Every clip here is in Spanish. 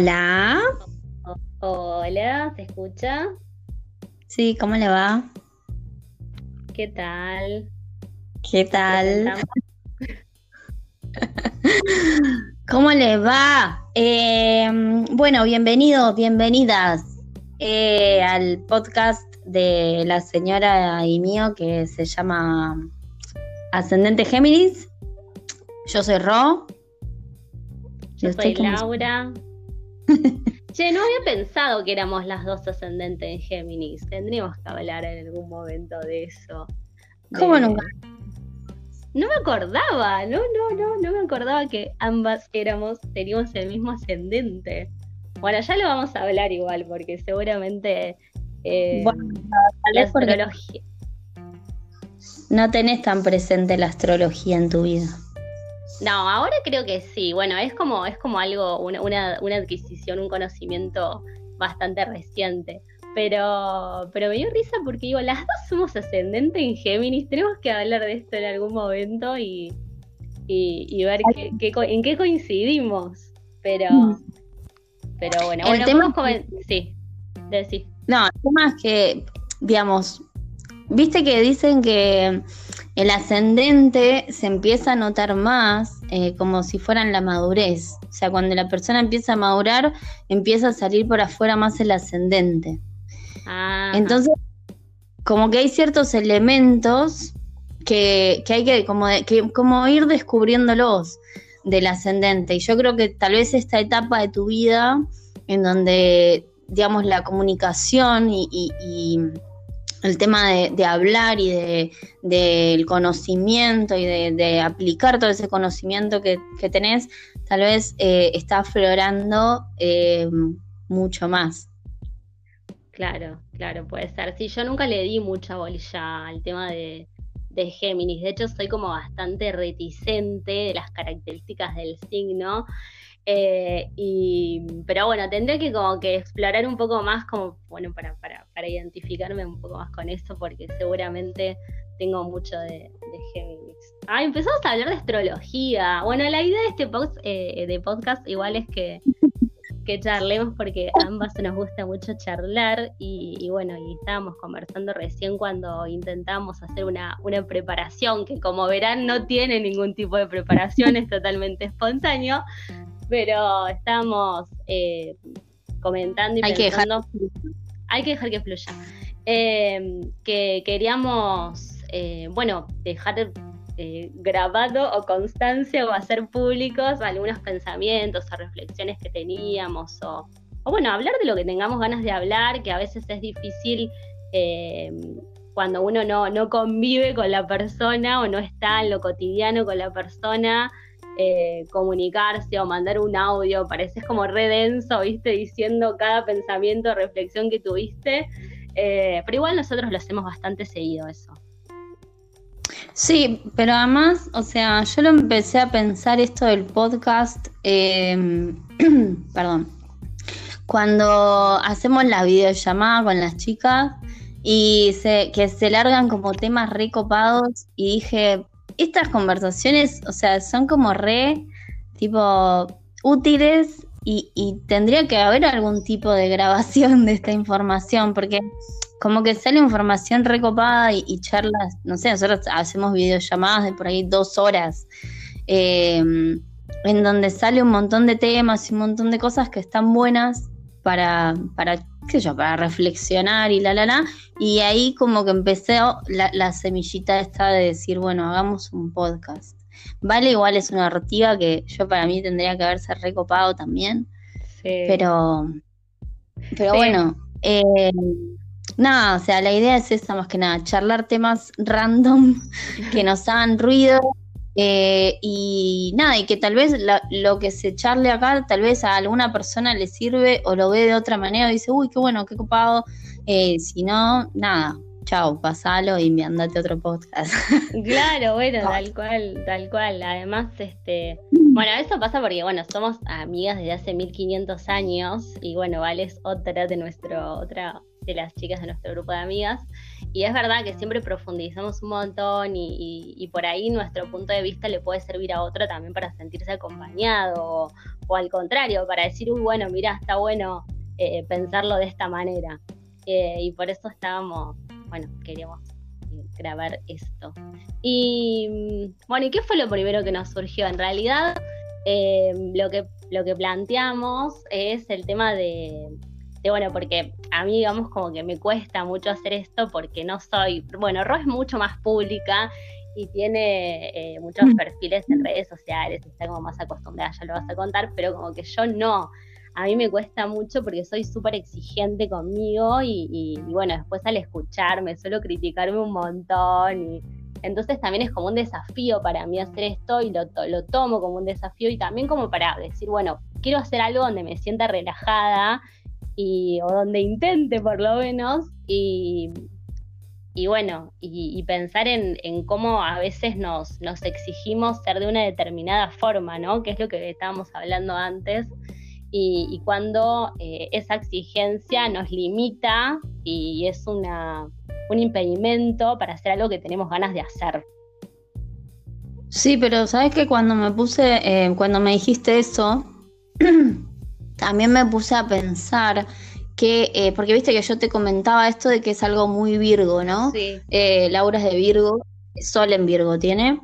Hola. Hola, ¿se escucha? Sí, ¿cómo le va? ¿Qué tal? ¿Qué tal? ¿Cómo le va? Eh, bueno, bienvenidos, bienvenidas eh, al podcast de la señora y mío que se llama Ascendente Géminis. Yo soy Ro. Yo soy Laura. che, no había pensado que éramos las dos ascendentes en Géminis. Tendríamos que hablar en algún momento de eso. ¿Cómo nunca? No me acordaba, no, no, no, no me acordaba que ambas éramos, teníamos el mismo ascendente. Bueno, ya lo vamos a hablar igual, porque seguramente eh, la astrología. No tenés tan presente la astrología en tu vida. No, ahora creo que sí. Bueno, es como, es como algo, una, una, adquisición, un conocimiento bastante reciente. Pero, pero me dio risa porque digo, las dos somos ascendentes en Géminis, tenemos que hablar de esto en algún momento y, y, ver qué, en qué coincidimos. Pero, pero bueno, el tema sí, decir. No, el tema es que, digamos, viste que dicen que el ascendente se empieza a notar más eh, como si fueran la madurez. O sea, cuando la persona empieza a madurar, empieza a salir por afuera más el ascendente. Entonces, como que hay ciertos elementos que, hay que como, que como ir descubriéndolos del ascendente. Y yo creo que tal vez esta etapa de tu vida en donde, digamos, la comunicación y el tema de, hablar y de, del conocimiento y de, aplicar todo ese conocimiento que, tenés, tal vez eh, está aflorando eh, mucho más. Claro, claro, puede ser. Sí, yo nunca le di mucha bolilla al tema de, de Géminis. De hecho, soy como bastante reticente de las características del signo. Eh, y, pero bueno, tendré que como que explorar un poco más como, bueno, para, para, para identificarme un poco más con eso, porque seguramente tengo mucho de, de. Ah, empezamos a hablar de astrología. Bueno, la idea de este eh, de podcast igual es que, que charlemos porque a ambas nos gusta mucho charlar y, bueno, y estábamos conversando recién cuando intentamos hacer una, una preparación que como verán no tiene ningún tipo de preparación, es totalmente espontáneo, pero estamos eh, comentando y hay pensando. Que dejar... Hay que dejar que fluya. Eh, que queríamos, eh, bueno, dejar grabado o constancia o hacer públicos algunos pensamientos o reflexiones que teníamos o, o, bueno, hablar de lo que tengamos ganas de hablar, que a veces es difícil cuando uno no, no convive con la persona o no está en lo cotidiano con la persona. Eh, comunicarse o mandar un audio, pareces como redenso, viste, diciendo cada pensamiento, reflexión que tuviste, eh, pero igual nosotros lo hacemos bastante seguido eso. Sí, pero además, o sea, yo lo empecé a pensar esto del podcast, em, perdón, cuando hacemos la videollamada con las chicas y se, que se largan como temas recopados y dije, estas conversaciones, o sea, son como re, tipo, útiles y, tendría que haber algún tipo de grabación de esta información, porque como que sale información recopada y, charlas, no sé, nosotros hacemos videollamadas de por ahí dos horas, em, en donde sale un montón de temas y un montón de cosas que están buenas para, para qué sé yo, para reflexionar y la, la, la. Y ahí como que empecé la, semillita esta de decir, bueno, hagamos un podcast. Vale, igual es una narrativa que yo para mí tendría que haberse recopado también. Pero, pero bueno, eh, nada, o sea, la idea es esa más que nada, charlar temas random que nos hagan ruido eh, y nada, y que tal vez lo que se charle acá, tal vez a alguna persona le sirve o lo ve de otra manera y dice, uy, qué bueno, qué copado. Eh, si no, nada, chao, pasalo y me andate otro podcast. Claro, bueno, tal cual, tal cual. Además, este, bueno, eso pasa porque, bueno, somos amigas desde hace 1500 años y, bueno, Vale es otra de nuestro, otra de las chicas de nuestro grupo de amigas. Y es verdad que siempre profundizamos un montón y, por ahí nuestro punto de vista le puede servir a otro también para sentirse acompañado o, al contrario, para decir, uy, bueno, mira, está bueno eh, pensarlo de esta manera. Eh, y por eso estábamos, bueno, queríamos grabar esto. Y mm, bueno, ¿y qué fue lo primero que nos surgió? En realidad, eh, lo, que, lo que planteamos es el tema de, bueno, porque a mí, digamos, como que me cuesta mucho hacer esto porque no soy, bueno, Ro es mucho más pública y tiene eh, muchos mm. perfiles en redes sociales, está como más acostumbrada, ya lo vas a contar, pero como que yo no. A mí me cuesta mucho porque soy súper exigente conmigo y, bueno, después al escucharme suelo criticarme un montón y entonces también es como un desafío para mí hacer esto y lo, lo tomo como un desafío y también como para decir, bueno, quiero hacer algo donde me sienta relajada y, o donde intente por lo menos, y, bueno, y, pensar en, cómo a veces nos, nos exigimos ser de una determinada forma, ¿no? Que es lo que estábamos hablando antes, y, cuando eh, esa exigencia nos limita y es una, un impedimento para hacer algo que tenemos ganas de hacer. Sí, pero sabes que cuando me puse, eh, cuando me dijiste eso, también me puse a pensar que, eh, porque viste que yo te comentaba esto de que es algo muy Virgo, ¿no? Sí. Eh, Laura es de Virgo, Sol en Virgo tiene.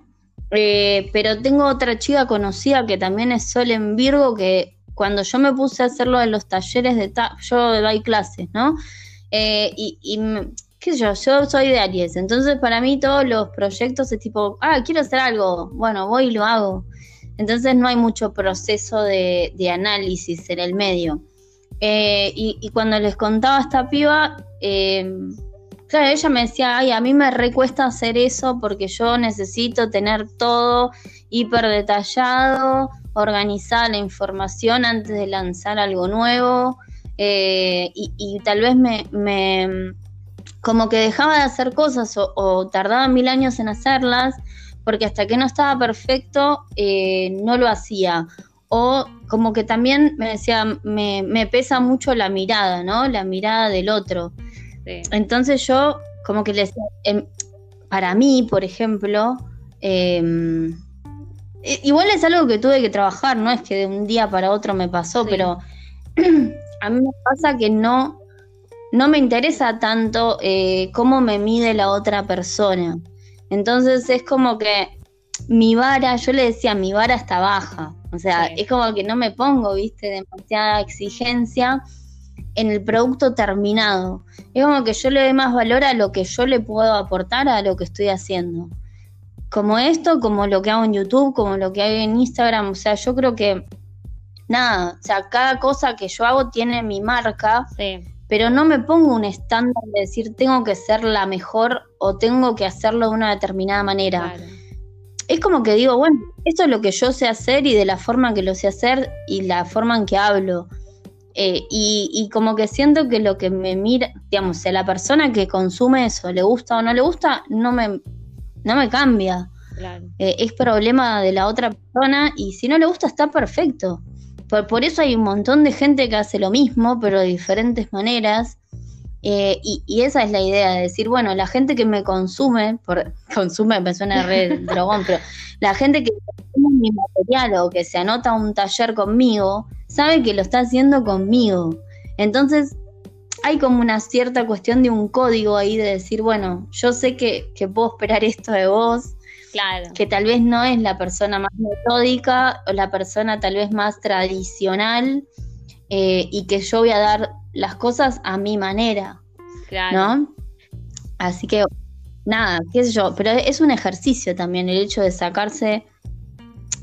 Eh, pero tengo otra chica conocida que también es Sol en Virgo, que cuando yo me puse a hacerlo en los talleres de... yo doy clases, ¿no? y, y qué sé yo, yo soy de Aries, entonces para mí todos los proyectos es tipo, ah, quiero hacer algo, bueno, voy y lo hago. Entonces no hay mucho proceso de, análisis en el medio. Eh, y, cuando les contaba esta piba, eh, claro, ella me decía, ay, a mí me recuesta hacer eso porque yo necesito tener todo hiper detallado, organizar la información antes de lanzar algo nuevo. Eh, y, tal vez me, como que dejaba de hacer cosas o tardaba mil años en hacerlas porque hasta que no estaba perfecto eh, no lo hacía. O como que también me decía, me, pesa mucho la mirada, ¿no? La mirada del otro. Entonces yo como que les... Em, para mí, por ejemplo, em, igual es algo que tuve que trabajar, no es que de un día para otro me pasó, pero a mí me pasa que no, no me interesa tanto eh, cómo me mide la otra persona. Entonces es como que mi vara, yo le decía, mi vara está baja. O sea, es como que no me pongo, viste, demasiada exigencia en el producto terminado. Es como que yo le doy más valor a lo que yo le puedo aportar a lo que estoy haciendo. Como esto, como lo que hago en YouTube, como lo que hago en Instagram. O sea, yo creo que nada, o sea, cada cosa que yo hago tiene mi marca. Sí pero no me pongo un estándar de decir tengo que ser la mejor o tengo que hacerlo de una determinada manera. Es como que digo, bueno, esto es lo que yo sé hacer y de la forma que lo sé hacer y la forma en que hablo. Eh, y, como que siento que lo que me mira, digamos, si a la persona que consume eso le gusta o no le gusta, no me, no me cambia. Eh, es problema de la otra persona y si no le gusta está perfecto. Por, eso hay un montón de gente que hace lo mismo, pero de diferentes maneras. Eh, y, esa es la idea, de decir, bueno, la gente que me consume, por, consume me suena re dragón, pero la gente que consume mi material o que se anota a un taller conmigo, sabe que lo está haciendo conmigo. Entonces, hay como una cierta cuestión de un código ahí de decir, bueno, yo sé que, que puedo esperar esto de vos, que tal vez no es la persona más metódica o la persona tal vez más tradicional eh, y que yo voy a dar las cosas a mi manera. ¿No? Así que, nada, qué sé yo, pero es un ejercicio también el hecho de sacarse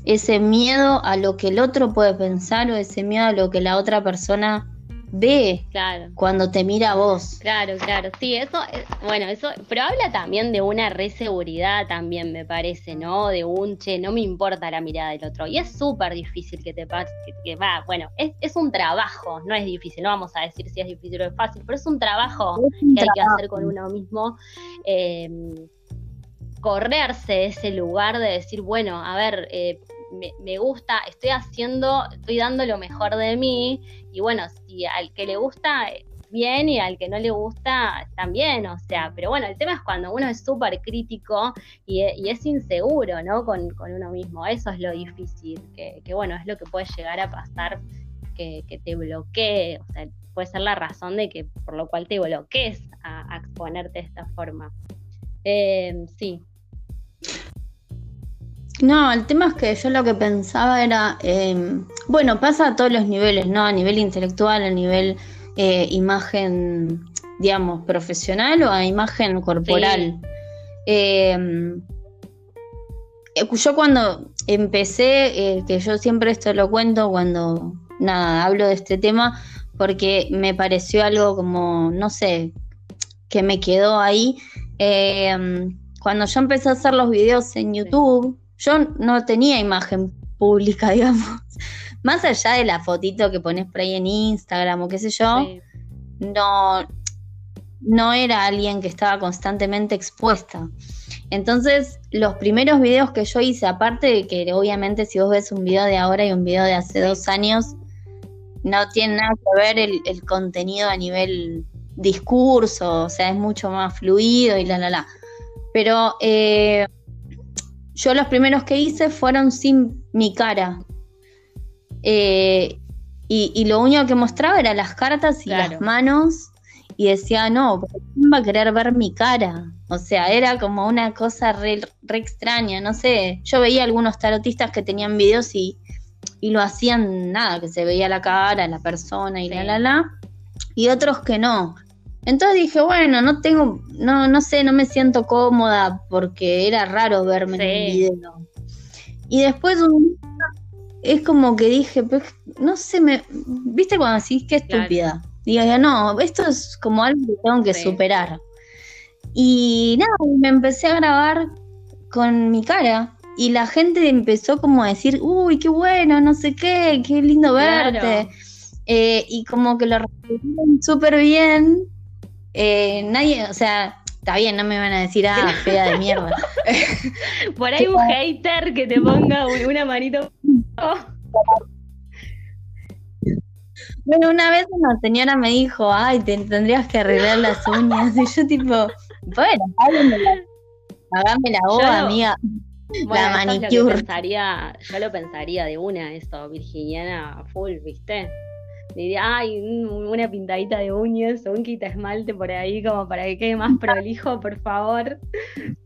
ese miedo a lo que el otro puede pensar o ese miedo a lo que la otra persona ve claro. cuando te mira a vos. Claro, claro, sí, eso, bueno, eso, pero habla también de una reseguridad también, me parece, ¿no? De un, che, no me importa la mirada del otro. Y es súper difícil que te pase, que, va, bueno, es, es, un trabajo, no es difícil, no vamos a decir si es difícil o es fácil, pero es un trabajo que hay que hacer con uno mismo. Em, correrse ese lugar de decir, bueno, a ver, eh, me, gusta, estoy haciendo, estoy dando lo mejor de mí y bueno, si al que le gusta, bien y al que no le gusta también, o sea, pero bueno, el tema es cuando uno es súper crítico y, es inseguro, ¿no? Con, uno mismo, eso es lo difícil, que, bueno, es lo que puede llegar a pasar, que, te bloquee, o sea, puede ser la razón de que por lo cual te bloquees a, exponerte de esta forma. Eh, sí. No, el tema es que yo lo que pensaba era, em, bueno, pasa a todos los niveles, ¿no? A nivel intelectual, a nivel eh, imagen, digamos, profesional o a imagen corporal. Eh, yo cuando empecé, eh, que yo siempre esto lo cuento cuando, nada, hablo de este tema, porque me pareció algo como, no sé, que me quedó ahí. Em, cuando yo empecé a hacer los videos en YouTube, yo no tenía imagen pública, digamos. Más allá de la fotito que pones por ahí en Instagram o qué sé yo, no, no era alguien que estaba constantemente expuesta. Entonces, los primeros videos que yo hice, aparte de que obviamente si vos ves un video de ahora y un video de hace dos años, no tiene nada que ver el, el contenido a nivel discurso, o sea, es mucho más fluido y la, la, la. Pero eh, yo los primeros que hice fueron sin mi cara. Eh, y, lo único que mostraba era las cartas y las manos. Y decía, no, ¿quién va a querer ver mi cara? O sea, era como una cosa re, extraña, no sé. Yo veía algunos tarotistas que tenían videos y, lo hacían nada, que se veía la cara, la persona y la la la. Y otros que no. Entonces dije, bueno, no tengo, no, no sé, no me siento cómoda porque era raro verme en el video. Y después es como que dije, pues, no sé, me, viste cuando decís que estúpida. Digo, no, esto es como algo que tengo que superar. Y nada, me empecé a grabar con mi cara. Y la gente empezó como a decir, uy, qué bueno, no sé qué, qué lindo verte. Eh, y como que lo recibieron súper bien. Eh, nadie, o sea, está bien, no me van a decir, ah, fea de mierda. Por ahí un hater que te ponga una manito. Bueno, una vez una señora me dijo, ay, te tendrías que arreglar las uñas. Y yo tipo, bueno, hágame la voz, amiga. la manicure. Lo pensaría, yo lo pensaría de una, eso, virginiana full, ¿viste? Diría, ay, una pintadita de uñas un quita esmalte por ahí como para que quede más prolijo, por favor.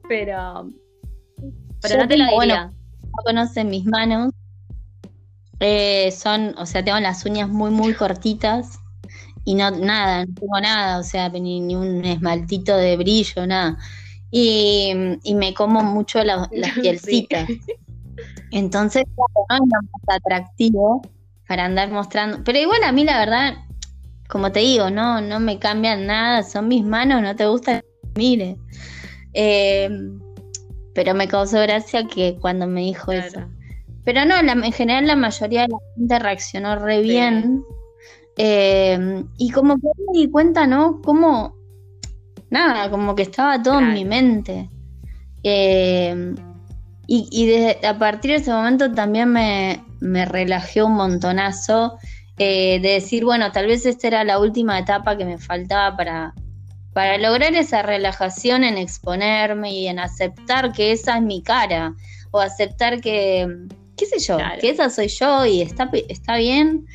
Pero, pero no te lo diría. Bueno, no conocen mis manos. Eh, son, o sea, tengo las uñas muy, muy cortitas y no, nada, no tengo nada, o sea, ni, un esmaltito de brillo, nada. Y, me como mucho las pielcitas. Entonces, no es lo más atractivo para andar mostrando. Pero igual a mí la verdad, como te digo, no, no me cambian nada, son mis manos, no te gusta, mire. Eh, pero me causó gracia que cuando me dijo eso. Pero no, en general la mayoría de la gente reaccionó re bien. Eh, y como que me di cuenta, ¿no? Como, nada, como que estaba todo en mi mente. Eh, y, y a partir de ese momento también me, me relajé un montonazo eh, de decir, bueno, tal vez esta era la última etapa que me faltaba para, para lograr esa relajación en exponerme y en aceptar que esa es mi cara o aceptar que, qué sé yo, que esa soy yo y está, está bien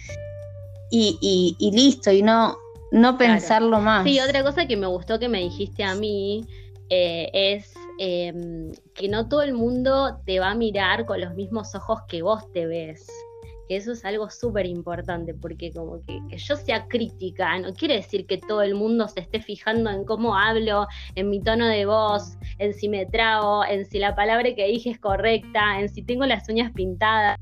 y, y, listo y no, no pensarlo más. Sí, otra cosa que me gustó que me dijiste a mí eh, es Em, que no todo el mundo te va a mirar con los mismos ojos que vos te ves. Que eso es algo súper importante, porque como que, yo sea crítica, no quiere decir que todo el mundo se esté fijando en cómo hablo, en mi tono de voz, en si me trago, en si la palabra que dije es correcta, en si tengo las uñas pintadas.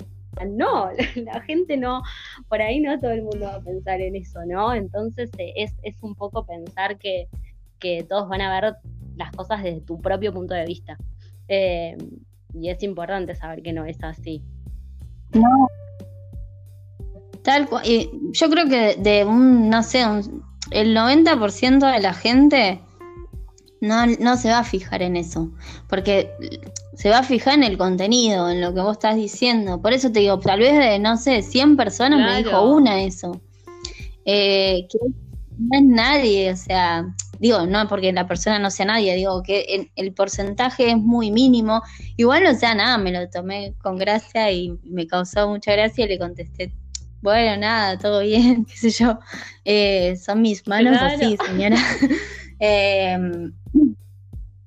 No, la gente no, por ahí no todo el mundo va a pensar en eso, ¿no? Entonces eh, es, es un poco pensar que, que todos van a ver las cosas desde tu propio punto de vista. Eh, y es importante saber que no es así. No. Tal cual. Yo creo que de un, no sé, el 90% de la gente no, no se va a fijar en eso. Porque se va a fijar en el contenido, en lo que vos estás diciendo. Por eso te digo, tal vez de, no sé, 100 personas me dijo una eso. Eh, no es nadie, o sea, digo, no porque la persona no sea nadie, digo que el, porcentaje es muy mínimo. Igual, o sea, nada, me lo tomé con gracia y me causó mucha gracia y le contesté, bueno, nada, todo bien, qué sé yo. Eh, son mis manos así, señora. Em,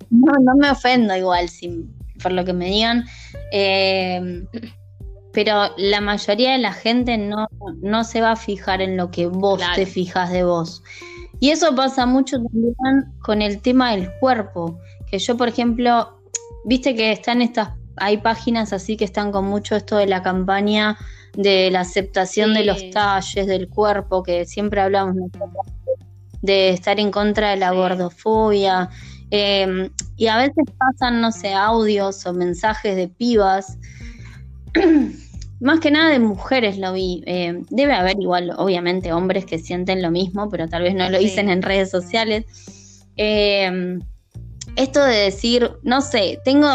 no, no me ofendo igual sin, por lo que me digan. Em, pero la mayoría de la gente no, no se va a fijar en lo que vos te fijas de vos. Y eso pasa mucho también con el tema del cuerpo. Que yo, por ejemplo, viste que están estas, hay páginas así que están con mucho esto de la campaña de la aceptación de los talles del cuerpo, que siempre hablamos de estar en contra de la gordofobia. Em, y a veces pasan, no sé, audios o mensajes de pibas Más que nada de mujeres lo vi. Eh, debe haber igual, obviamente, hombres que sienten lo mismo, pero tal vez no lo dicen en redes sociales. Eh, esto de decir, no sé, tengo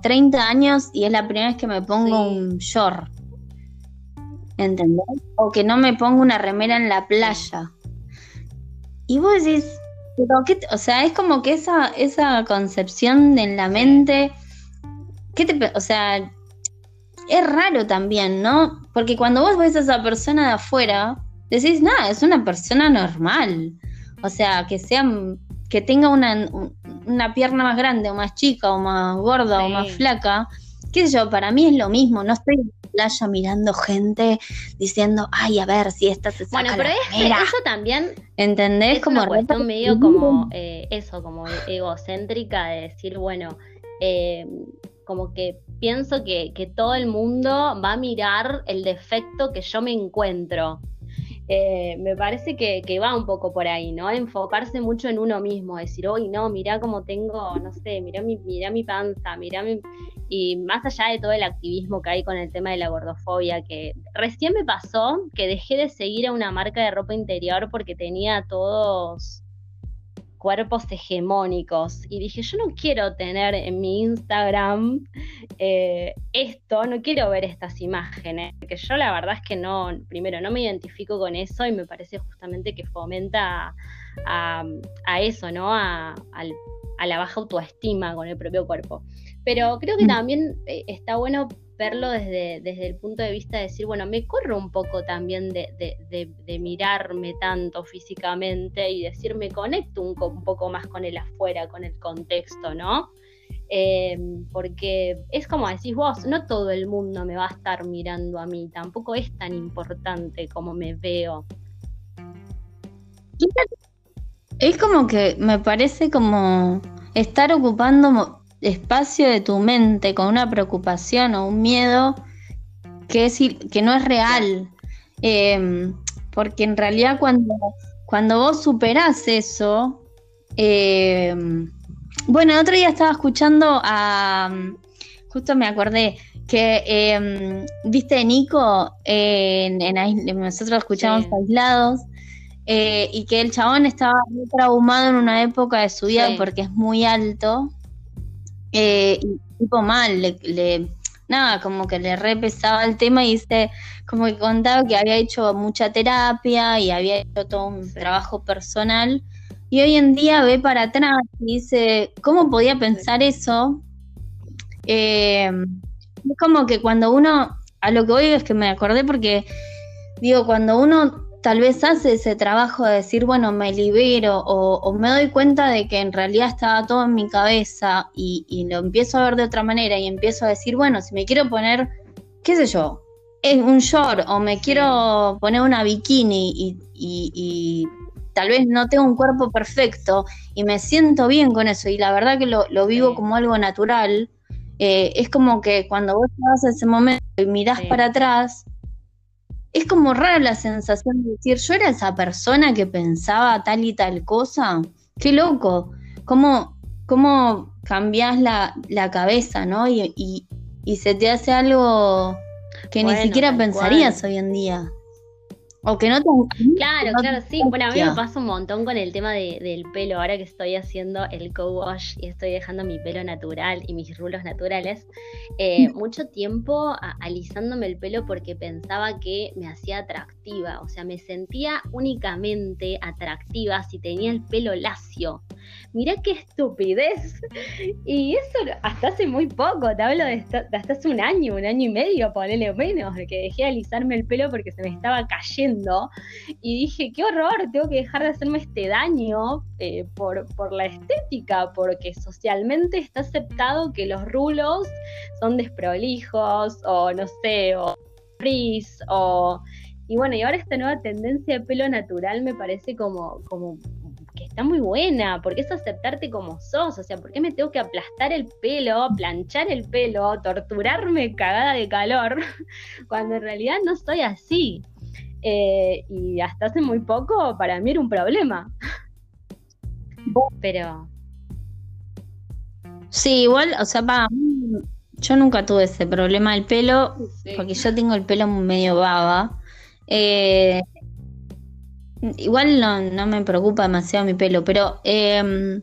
30 años y es la primera vez que me pongo un short. ¿Entendés? O que no me pongo una remera en la playa. Y vos decís, pero qué o sea, es como que esa, esa concepción en la mente, ¿qué te, o sea, es raro también, ¿no? Porque cuando vos ves a esa persona de afuera, decís, nada, es una persona normal. O sea, que sea, que tenga una, una pierna más grande o más chica o más gorda o más flaca, qué sé yo, para mí es lo mismo, no estoy en la playa mirando gente diciendo, ay, a ver si esta se saca Bueno, pero es eso también ¿entendés? Es como una cuestión medio como eh, eso, como egocéntrica de decir, bueno, eh, como que pienso que, todo el mundo va a mirar el defecto que yo me encuentro. Eh, me parece que, va un poco por ahí, ¿no? Enfocarse mucho en uno mismo, decir, hoy no, mirá cómo tengo, no sé, mirá mi, mirá mi panza, mirá mi... Y más allá de todo el activismo que hay con el tema de la gordofobia, que recién me pasó que dejé de seguir a una marca de ropa interior porque tenía todos cuerpos hegemónicos. Y dije, yo no quiero tener en mi Instagram eh, esto, no quiero ver estas imágenes, que yo la verdad es que no, primero, no me identifico con eso y me parece justamente que fomenta a, eso, ¿no? A, a, la baja autoestima con el propio cuerpo. Pero creo que mm. también eh, está bueno verlo desde, desde el punto de vista de decir, bueno, me corro un poco también de, de, mirarme tanto físicamente y decir, me conecto un, un, poco más con el afuera, con el contexto, ¿no? Em, porque es como decís vos, no todo el mundo me va a estar mirando a mí, tampoco es tan importante como me veo. Es como que me parece como estar ocupando espacio de tu mente con una preocupación o un miedo que, es, que no es real. Em, porque en realidad cuando, cuando vos superás eso, em, bueno, el otro día estaba escuchando a, justo me acordé, que em, viste Nico, en, nosotros escuchamos aislados, eh, y que el chabón estaba muy traumado en una época de su vida porque es muy alto eh, y tipo mal, le, nada, como que le repesaba el tema y dice, como que contaba que había hecho mucha terapia y había hecho todo un trabajo personal. Y hoy en día ve para atrás y dice, ¿cómo podía pensar eso? Eh, es como que cuando uno, a lo que oigo es que me acordé porque, digo, cuando uno tal vez hace ese trabajo de decir, bueno, me libero o, me doy cuenta de que en realidad estaba todo en mi cabeza y, lo empiezo a ver de otra manera y empiezo a decir, bueno, si me quiero poner, qué sé yo, un short o me quiero poner una bikini y, tal vez no tengo un cuerpo perfecto y me siento bien con eso y la verdad que lo, vivo como algo natural, eh, es como que cuando vos estás en ese momento y mirás para atrás, es como rara la sensación de decir, yo era esa persona que pensaba tal y tal cosa. Qué loco. ¿Cómo, cómo cambias la, cabeza, no? Y, y, se te hace algo que ni siquiera pensarías hoy en día. O que no te... Claro, claro, sí. Bueno, a mí me pasa un montón con el tema del pelo. Ahora que estoy haciendo el co-wash y estoy dejando mi pelo natural y mis rulos naturales, eh, mucho tiempo alisándome el pelo porque pensaba que me hacía atractiva. O sea, me sentía únicamente atractiva si tenía el pelo lacio. Mirá qué estupidez. Y eso hasta hace muy poco, te hablo de, hasta hace un año, un año y medio, ponele menos, de que dejé de alisarme el pelo porque se me estaba cayendo y dije, qué horror, tengo que dejar de hacerme este daño eh, por, por la estética, porque socialmente está aceptado que los rulos son desprolijos o no sé, o frizz o... Y bueno, y ahora esta nueva tendencia de pelo natural me parece como, como que está muy buena, porque es aceptarte como sos, o sea, ¿por qué me tengo que aplastar el pelo, planchar el pelo, torturarme cagada de calor, cuando en realidad no soy así? Eh, y hasta hace muy poco para mí era un problema. Pero. Sí, igual, o sea, para yo nunca tuve ese problema del pelo, porque yo tengo el pelo medio baba. Eh, igual no, me preocupa demasiado mi pelo, pero em,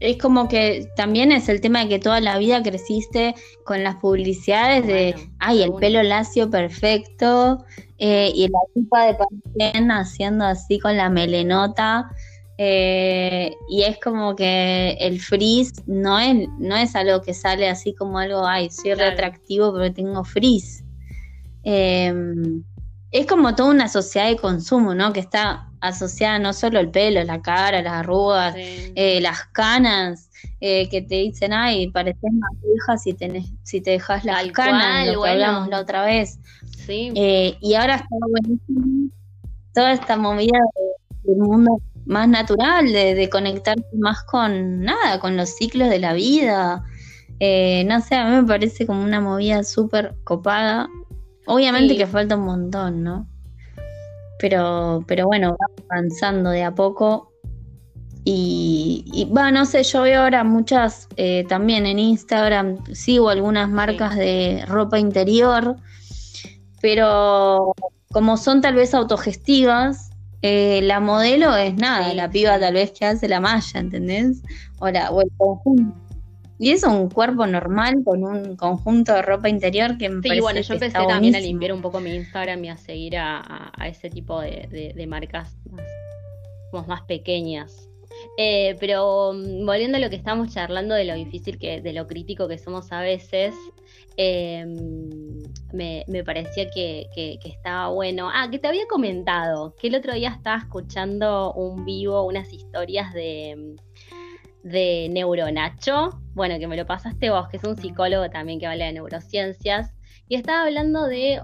es como que también es el tema de que toda la vida creciste con las publicidades de, ay, el pelo lacio perfecto, eh, y la tipa de Pantene haciendo así con la melenota. Eh, y es como que el frizz no es, no es algo que sale así como algo, ay, soy reatractivo pero tengo frizz. Em, es como toda una sociedad de consumo, ¿no? Que está asociada no solo el pelo, la cara, las arrugas, eh, las canas, que te dicen, ay, pareces más vieja si, tenés, si te dejas las canas, lo que hablamos la otra vez. Eh, y ahora está buenísimo toda esta movida del mundo más natural, de, de, conectarse más con nada, con los ciclos de la vida. Eh, no sé, a mí me parece como una movida súper copada. Obviamente que falta un montón, ¿no? Pero, pero bueno, vamos avanzando de a poco. Y, va, no sé, yo veo ahora muchas, eh, también en Instagram, sigo algunas marcas de ropa interior pero como son tal vez autogestivas, eh, la modelo es nada, la piba tal vez que hace la malla, ¿entendés? O, o el conjunto. Y es un cuerpo normal con un conjunto de ropa interior que me sí, bueno, yo empecé también a limpiar un poco mi Instagram y a seguir a, ese tipo de, marcas más, más pequeñas. Eh, pero mm, volviendo a lo que estábamos charlando de lo difícil que, de lo crítico que somos a veces, Em, me, parecía que, estaba bueno. Ah, que te había comentado que el otro día estaba escuchando un vivo, unas historias de, de Neuronacho, bueno, que me lo pasaste vos, que es un psicólogo también que habla de neurociencias, y estaba hablando de...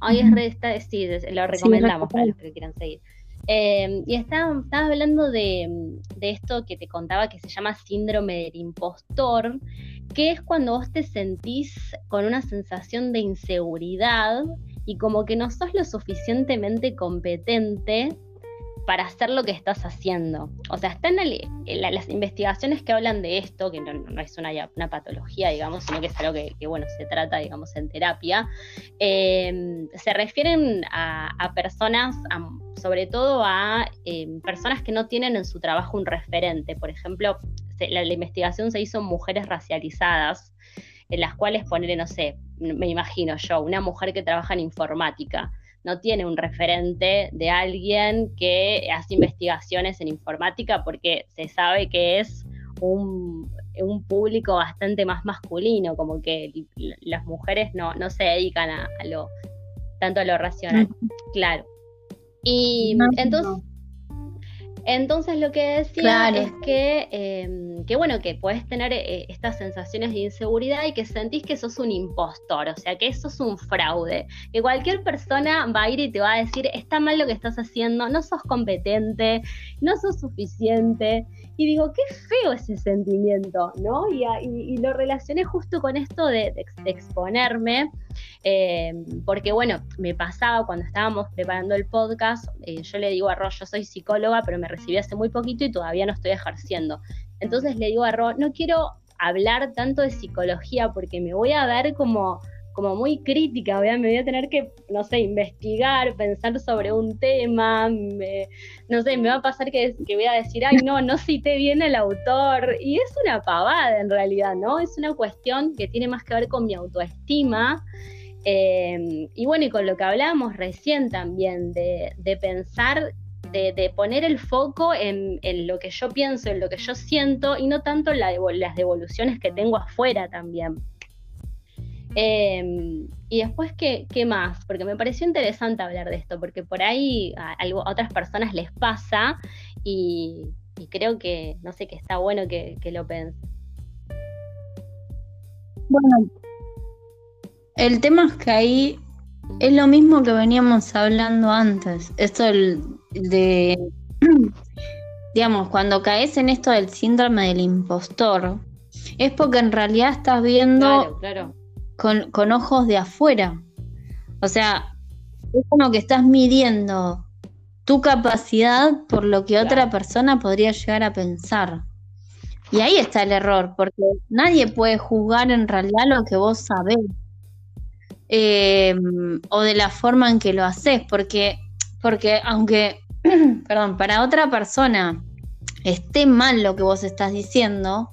Ay, es sí, lo recomendamos para los que quieran seguir. Em, y estaba, hablando de, de, esto que te contaba que se llama síndrome del impostor, que es cuando vos te sentís con una sensación de inseguridad y como que no sos lo suficientemente competente para hacer lo que estás haciendo. O sea, están las investigaciones que hablan de esto, que no, es una, patología, digamos, sino que es algo que, bueno, se trata, digamos, en terapia, em, se refieren a, personas, sobre todo a em, personas que no tienen en su trabajo un referente. Por ejemplo, la, investigación se hizo en mujeres racializadas, en las cuales ponerle, no sé, me imagino yo, una mujer que trabaja en informática, no tiene un referente de alguien que hace investigaciones en informática porque se sabe que es un, público bastante más masculino, como que las mujeres no, no se dedican a, lo tanto a lo racional. Claro. Y entonces entonces lo que decía es que, em, que, bueno, que puedes tener eh, estas sensaciones de inseguridad y que sentís que sos un impostor, o sea, que eso es un fraude, que cualquier persona va a ir y te va a decir, está mal lo que estás haciendo, no sos competente, no sos suficiente. Y digo, qué feo ese sentimiento, ¿no? Y, lo relacioné justo con esto de, exponerme, eh, porque bueno, me pasaba cuando estábamos preparando el podcast, eh, yo le digo a Ro, yo soy psicóloga, pero me recibí hace muy poquito y todavía no estoy ejerciendo. Entonces le digo a Ro, no quiero hablar tanto de psicología porque me voy a ver como como muy crítica, me voy a tener que, no sé, investigar, pensar sobre un tema, no sé, me va a pasar que, voy a decir, ay, no, no cité bien el autor, y es una pavada en realidad, ¿no? Es una cuestión que tiene más que ver con mi autoestima. Eh, y bueno, y con lo que hablábamos recién también, de, de pensar de, poner el foco en, lo que yo pienso, en lo que yo siento y no tanto en las devoluciones que tengo afuera también. Em, y después, ¿qué, ¿qué, más? Porque me pareció interesante hablar de esto, porque por ahí a, otras personas les pasa y, creo que, no sé, que está bueno que, lo piensen. Bueno, el tema es que ahí es lo mismo que veníamos hablando antes. Esto de, digamos, cuando caes en esto del síndrome del impostor, es porque en realidad estás viendo Con, ojos de afuera. O sea, es como que estás midiendo tu capacidad por lo que otra persona podría llegar a pensar. Y ahí está el error, porque nadie puede juzgar en realidad lo que vos sabés. Em, o de la forma en que lo haces, porque, porque aunque, perdón, para otra persona esté mal lo que vos estás diciendo,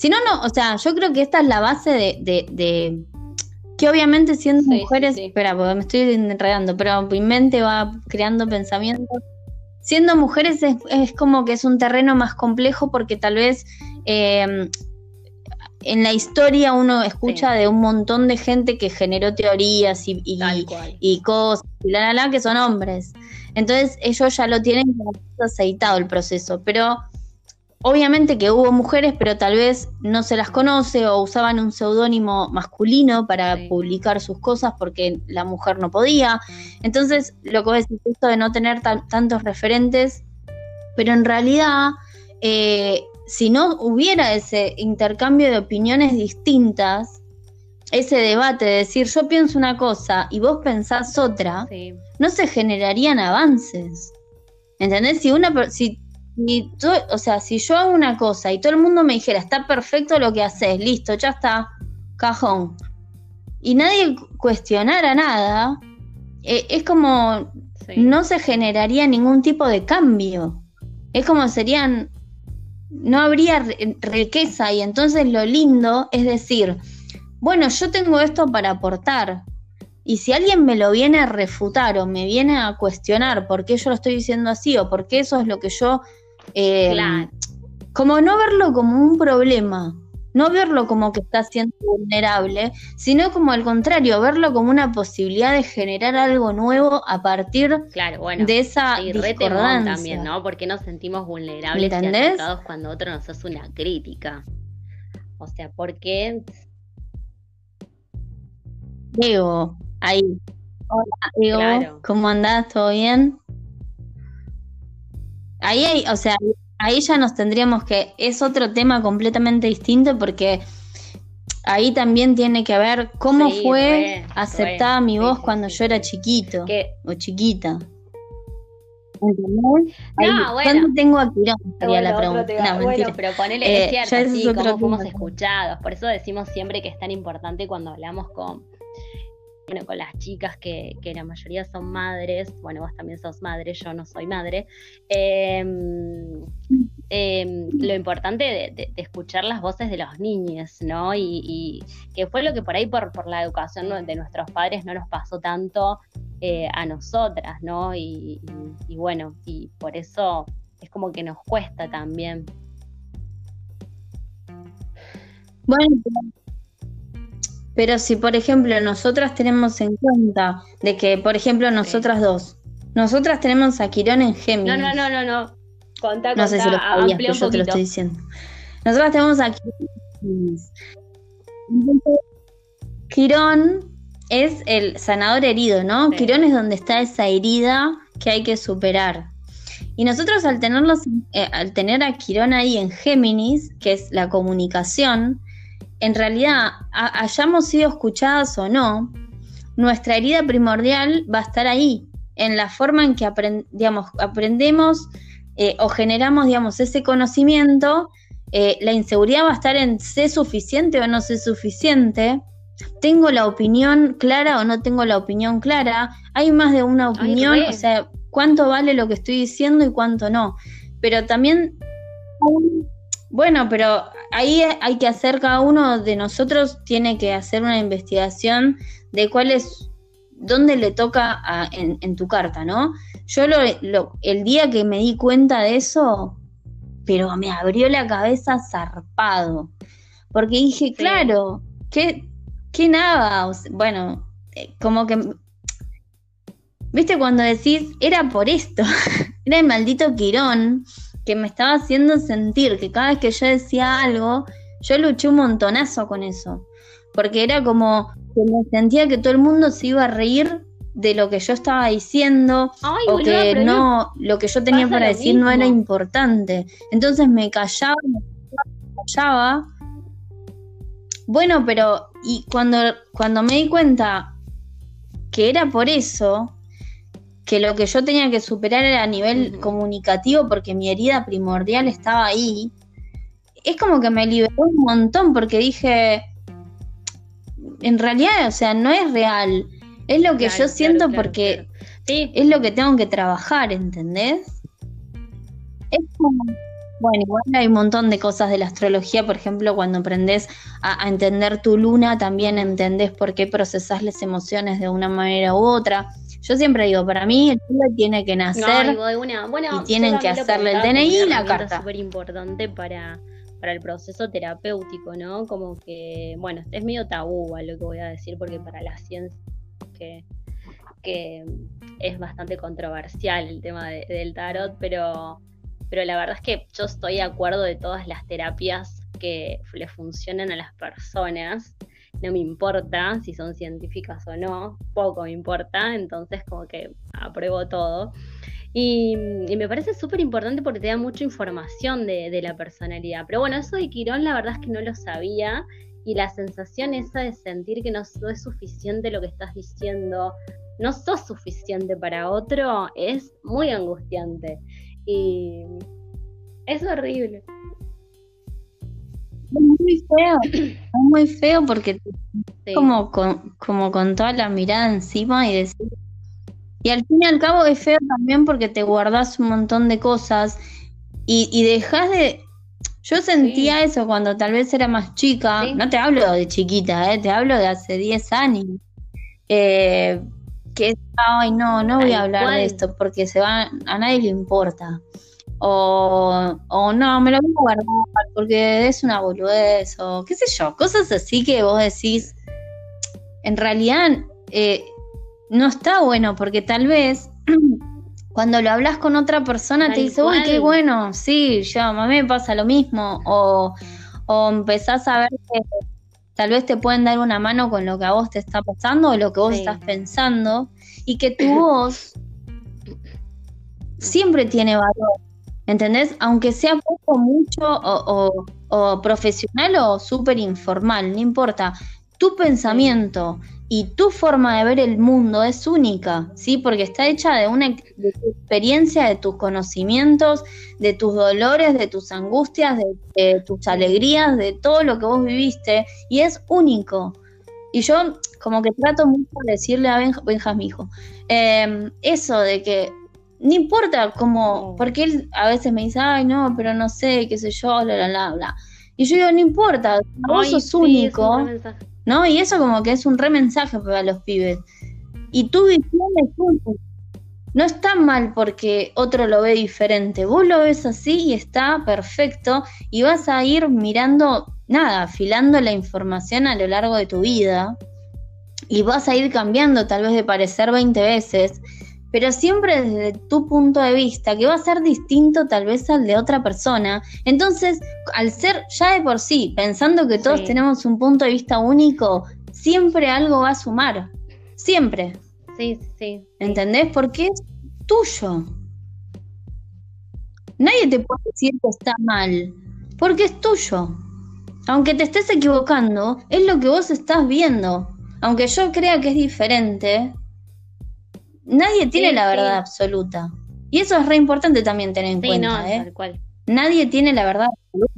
si no, no, o sea, yo creo que esta es la base de, que obviamente siendo mujeres, espera, porque me estoy enredando, pero mi mente va creando pensamientos. Siendo mujeres es, es como que es un terreno más complejo porque tal vez eh, en la historia uno escucha de un montón de gente que generó teorías y, y, cosas, y la, la, la, que son hombres. Entonces ellos ya lo tienen aceitado el proceso, pero obviamente que hubo mujeres, pero tal vez no se las conoce o usaban un seudónimo masculino para publicar sus cosas porque la mujer no podía. Entonces lo que decir es esto de no tener tantos referentes, pero en realidad... Eh, si no hubiera ese intercambio de opiniones distintas, ese debate de decir yo pienso una cosa y vos pensás otra, no se generarían avances. ¿Entendés? Si una si, o sea, si yo hago una cosa y todo el mundo me dijera, está perfecto lo que haces, listo, ya está, cajón. Y nadie cuestionara nada, eh, es como no se generaría ningún tipo de cambio. Es como serían no habría riqueza y entonces lo lindo es decir, bueno, yo tengo esto para aportar y si alguien me lo viene a refutar o me viene a cuestionar por qué yo lo estoy diciendo así o por qué eso es lo que yo... Eh, como no verlo como un problema, no verlo como que está siendo vulnerable, sino como al contrario, verlo como una posibilidad de generar algo nuevo a partir de esa sí, discordancia. también, ¿no? Porque nos sentimos vulnerables y atacados cuando otro nos hace una crítica. O sea, porque Diego, ahí. Hola, Diego, ¿cómo andás? ¿Todo bien? Ahí hay, o sea, ahí ya nos tendríamos que, es otro tema completamente distinto porque ahí también tiene que ver cómo fue aceptada mi voz cuando yo era chiquito o chiquita. No, ¿Cuándo tengo a Quirón? Sería la pregunta. No, bueno, pero ponele, es eh, cierto, sí, cómo fuimos escuchados. Por eso decimos siempre que es tan importante cuando hablamos con bueno, con las chicas que, la mayoría son madres, bueno, vos también sos madre, yo no soy madre, em, em, lo importante de, escuchar las voces de los niños, ¿no? Y, que fue lo que por ahí, por, por la educación de nuestros padres, no nos pasó tanto eh, a nosotras, ¿no? Y, y bueno, y por eso es como que nos cuesta también. Bueno, pero si, por ejemplo, nosotras tenemos en cuenta de que, por ejemplo, nosotras dos, nosotras tenemos a Quirón en Géminis. No, no, no, no, no. Contá, no sé si lo sabías, pero yo te lo estoy diciendo. Nosotras tenemos a Quirón. Quirón es el sanador herido, ¿no? Quirón es donde está esa herida que hay que superar. Y nosotros al tenerlos, eh, al tener a Quirón ahí en Géminis, que es la comunicación, en realidad hayamos sido escuchadas o no, nuestra herida primordial va a estar ahí, en la forma en que aprendemos eh, o generamos digamos, ese conocimiento. Eh, la inseguridad va a estar en ser suficiente o no ser suficiente. tengo la opinión clara o no tengo la opinión clara. Hay más de una opinión, o sea, cuánto vale lo que estoy diciendo y cuánto no. Pero también, bueno, pero ahí hay que hacer, cada uno de nosotros tiene que hacer una investigación de cuál es, dónde le toca en, tu carta, ¿no? Yo lo, el día que me di cuenta de eso, pero me abrió la cabeza zarpado, porque dije, claro, ¿qué, qué nada? bueno, eh, como que ¿Viste cuando decís, era por esto? era el maldito Quirón que me estaba haciendo sentir que cada vez que yo decía algo, yo luché un montonazo con eso. Porque era como que me sentía que todo el mundo se iba a reír de lo que yo estaba diciendo o que no, lo que yo tenía para decir no era importante. Entonces me callaba, me callaba. Bueno, pero y cuando, cuando me di cuenta que era por eso, que lo que yo tenía que superar era a nivel comunicativo porque mi herida primordial estaba ahí, es como que me liberó un montón porque dije, en realidad, o sea, no es real, es lo que yo siento porque es lo que tengo que trabajar, ¿entendés? Es como, bueno, igual hay un montón de cosas de la astrología, por ejemplo, cuando aprendes a, a, entender tu luna, también entendés por qué procesás las emociones de una manera u otra. Yo siempre digo, para mí el pibe tiene que nacer y tienen que hacerle el DNI y la carta. Es súper importante para, para el proceso terapéutico, ¿no? Como que, bueno, es medio tabú a lo que voy a decir, porque para la ciencia que, que es bastante controversial el tema del tarot, pero, pero la verdad es que yo estoy de acuerdo de todas las terapias que le funcionan a las personas no me importa si son científicas o no, poco me importa, entonces como que apruebo todo. Y, me parece súper importante porque te da mucha información de, la personalidad. Pero bueno, eso de Quirón la verdad es que no lo sabía y la sensación esa de sentir que no, es suficiente lo que estás diciendo, no sos suficiente para otro, es muy angustiante. Y es horrible. Es muy feo, es muy feo porque como, con, como con toda la mirada encima y decir... Y al fin y al cabo es feo también porque te guardas un montón de cosas y, y dejas de... Yo sentía eso cuando tal vez era más chica, no te hablo de chiquita, ¿eh? te hablo de hace 10 años, eh, que ay no, no voy a hablar de esto porque se va, a nadie le importa. O, o no, me lo voy a guardar porque es una boludez, o qué sé yo, cosas así que vos decís, en realidad eh, no está bueno, porque tal vez cuando lo hablas con otra persona te dice, uy, qué bueno, sí, yo, a mí me pasa lo mismo, o, o empezás a ver que tal vez te pueden dar una mano con lo que a vos te está pasando o lo que vos estás pensando, y que tu voz siempre tiene valor ¿entendés? Aunque sea poco, mucho o, profesional o súper informal, no importa. Tu pensamiento y tu forma de ver el mundo es única, ¿sí? Porque está hecha de una experiencia, de tus conocimientos, de tus dolores, de tus angustias, de, tus alegrías, de todo lo que vos viviste, y es único. Y yo como que trato mucho de decirle a Benja, mi hijo, em, eso de que no importa cómo, porque él a veces me dice, ay, no, pero no sé, qué sé yo, bla, bla, bla, bla. Y yo digo, no importa, vos sos único, ¿no? Y eso como que es un re mensaje para los pibes. Y tu visión es única. No está mal porque otro lo ve diferente. Vos lo ves así y está perfecto y vas a ir mirando, nada, afilando la información a lo largo de tu vida y vas a ir cambiando tal vez de parecer 20 veces pero siempre desde tu punto de vista, que va a ser distinto tal vez al de otra persona. Entonces, al ser ya de por sí, pensando que todos tenemos un punto de vista único, siempre algo va a sumar. Siempre. Sí, sí. ¿Entendés? Porque es tuyo. Nadie te puede decir que está mal, porque es tuyo. Aunque te estés equivocando, es lo que vos estás viendo. Aunque yo crea que es diferente, Nadie tiene la verdad absoluta. Y eso es re importante también tener en cuenta. ¿eh? Nadie tiene la verdad absoluta.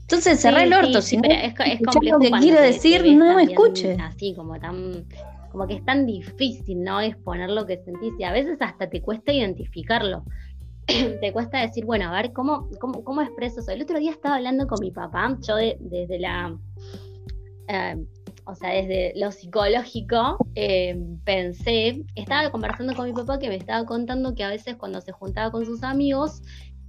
Entonces cerrá el orto, si no es, es complejo lo que quiero decir, no me escuches. Así como tan como que es tan difícil, ¿no? Exponer lo que sentís y a veces hasta te cuesta identificarlo. te cuesta decir, bueno, a ver, ¿cómo, cómo, cómo expreso eso? El otro día estaba hablando con mi papá, yo desde la, eh, o sea, desde lo psicológico, eh, pensé, estaba conversando con mi papá que me estaba contando que a veces cuando se juntaba con sus amigos,